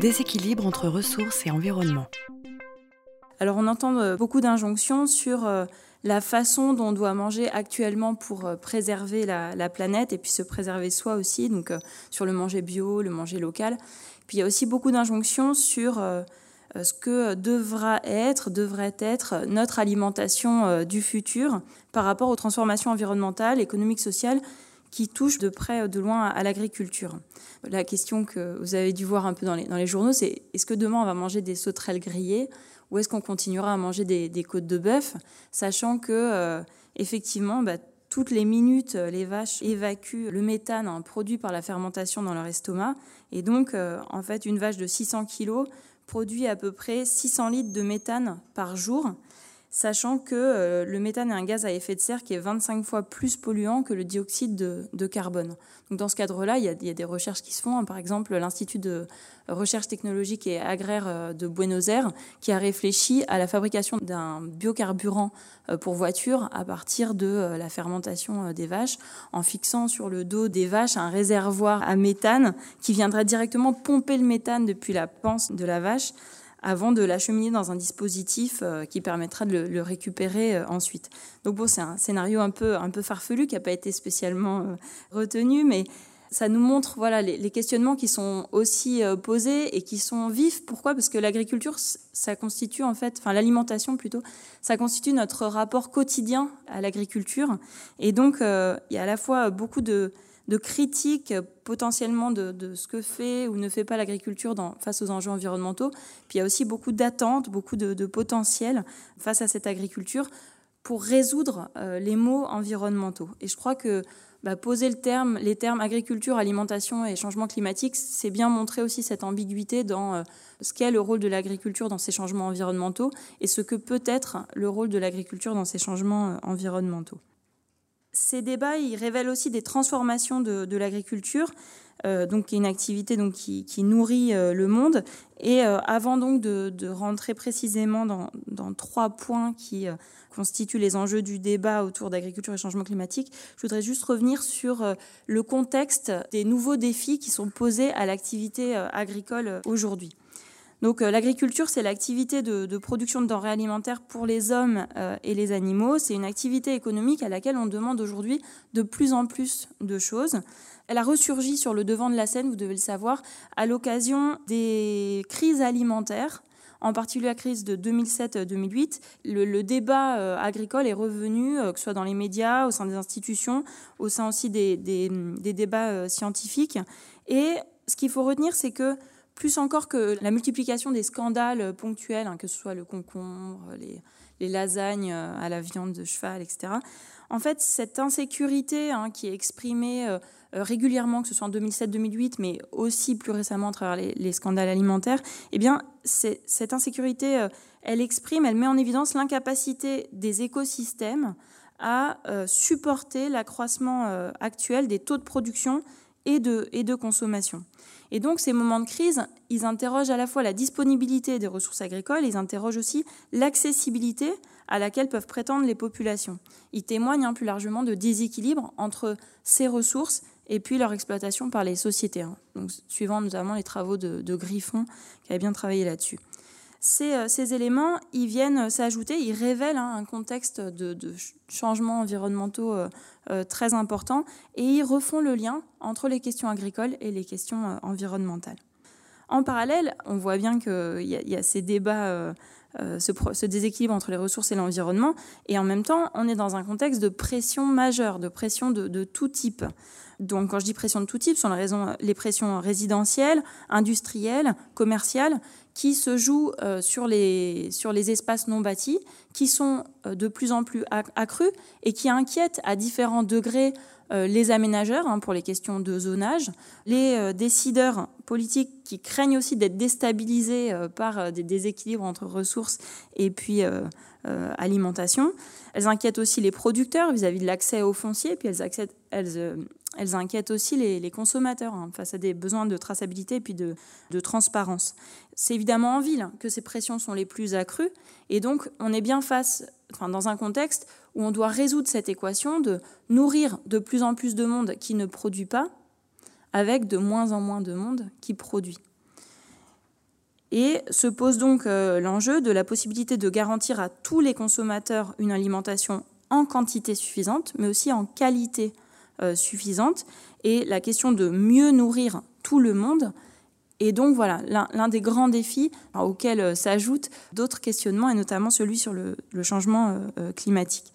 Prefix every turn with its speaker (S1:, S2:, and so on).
S1: Déséquilibre entre ressources et environnement.
S2: Alors on entend euh, beaucoup d'injonctions sur euh, la façon dont on doit manger actuellement pour euh, préserver la, planète et puis se préserver soi aussi, donc sur le manger bio, le manger local. Puis il y a aussi beaucoup d'injonctions sur ce que devra être, devrait être notre alimentation du futur par rapport aux transformations environnementales, économiques, sociales qui touchent de près ou de loin à l'agriculture. La question que vous avez dû voir un peu dans les, dans les journaux, c'est est-ce que demain on va manger des sauterelles grillées ou est-ce qu'on continuera à manger des, côtes de bœuf, sachant que euh, effectivement, bah, toutes les minutes, euh, les vaches évacuent le méthane hein, produit par la fermentation dans leur estomac, et donc euh, en fait une vache de 600 kg produit à peu près 600 litres de méthane par jour sachant que euh, le méthane est un gaz à effet de serre qui est 25 fois plus polluant que le dioxyde de, carbone. Donc dans ce cadre-là, il, y, a, des recherches qui se font. Hein. Par exemple, l'Institut de recherche technologique et agraire euh, de Buenos Aires qui a réfléchi à la fabrication d'un biocarburant euh, pour voiture à partir de la fermentation des vaches, en fixant sur le dos des vaches un réservoir à méthane qui viendrait directement pomper le méthane depuis la panse de la vache avant de l'acheminer dans un dispositif euh, qui permettra de le, récupérer euh, ensuite. Donc bon, c'est un scénario un peu, un peu farfelu qui n'a pas été spécialement euh, retenu, mais ça nous montre voilà les, questionnements qui sont aussi posés et qui sont vifs. Pourquoi? Parce que l'agriculture, ça constitue en fait, enfin l'alimentation plutôt, ça constitue notre rapport quotidien à l'agriculture. Et donc, il y a à la fois beaucoup de de critiques potentiellement de, ce que fait ou ne fait pas l'agriculture face aux enjeux environnementaux. Puis il y a aussi beaucoup d'attentes, beaucoup de, potentiel face à cette agriculture pour résoudre euh, les maux environnementaux. Et je crois que bah, poser le terme, les termes agriculture, alimentation et changement climatique, c'est bien montrer aussi cette ambiguïté dans euh, ce qu'est le rôle de l'agriculture dans ces changements environnementaux et ce que peut être le rôle de l'agriculture dans ces changements euh, environnementaux ces débats, ils révèlent aussi des transformations de, l'agriculture, euh, donc une activité donc, qui, nourrit euh, le monde. Et euh, avant donc de, rentrer précisément dans, trois points qui constituent les enjeux du débat autour d'agriculture et changement climatique, je voudrais juste revenir sur le contexte des nouveaux défis qui sont posés à l'activité agricole aujourd'hui. Donc euh, l'agriculture, c'est l'activité de, production de denrées alimentaires pour les hommes euh, et les animaux. C'est une activité économique à laquelle on demande aujourd'hui de plus en plus de choses. Elle a ressurgi sur le devant de la scène, vous devez le savoir, à l'occasion des crises alimentaires en particulier la crise de 2007-2008, le, débat euh, agricole est revenu, que ce soit dans les médias, au sein des institutions, au sein aussi des, des débats scientifiques. Et ce qu'il faut retenir, c'est que plus encore que la multiplication des scandales ponctuels, hein, que ce soit le concombre, les, lasagnes euh, à la viande de cheval, etc. En fait, cette insécurité hein, qui est exprimée euh, euh, régulièrement, que ce soit en 2007-2008, mais aussi plus récemment à travers les, scandales alimentaires, eh bien, cette insécurité, elle exprime, elle met en évidence l'incapacité des écosystèmes à supporter l'accroissement actuel des taux de production et de, consommation. Et donc ces moments de crise, ils interrogent à la fois la disponibilité des ressources agricoles, ils interrogent aussi l'accessibilité à laquelle peuvent prétendre les populations. Ils témoignent hein, plus largement de déséquilibre entre ces ressources et puis leur exploitation par les sociétés, hein. donc, suivant notamment les travaux de, de Griffon, qui a bien travaillé là-dessus. Euh, ces, éléments, ils viennent s'ajouter, ils révèlent hein, un contexte de, changements environnementaux euh, euh, très important et ils refont le lien entre les questions agricoles et les questions environnementales. En parallèle, on voit bien qu'il y, a ces débats, ce, déséquilibre entre les ressources et l'environnement, et en même temps, on est dans un contexte de pression majeure, de pression de, de tout type. Donc, quand je dis pression de tout type, ce sont les pressions résidentielles, industrielles, commerciales, qui se jouent euh, sur, les, sur les espaces non bâtis, qui sont euh, de plus en plus accrus et qui inquiètent à différents degrés euh, les aménageurs hein, pour les questions de zonage, les décideurs politiques qui craignent aussi d'être déstabilisés par des déséquilibres entre ressources et puis alimentation. Elles inquiètent aussi les producteurs vis-à-vis de l'accès au foncier, puis elles, elles, elles inquiètent aussi les, consommateurs hein, face à des besoins de traçabilité et puis de, transparence. C'est évidemment en ville que ces pressions sont les plus accrues et donc on est bien face, enfin, dans un contexte où on doit résoudre cette équation de nourrir de plus en plus de monde qui ne produit pas avec de moins en moins de monde qui produit. Et se pose donc euh, l'enjeu de la possibilité de garantir à tous les consommateurs une alimentation en quantité suffisante, mais aussi en qualité suffisante. Et la question de mieux nourrir tout le monde est donc voilà l'un des grands défis auxquels s'ajoutent d'autres questionnements, et notamment celui sur le, changement climatique.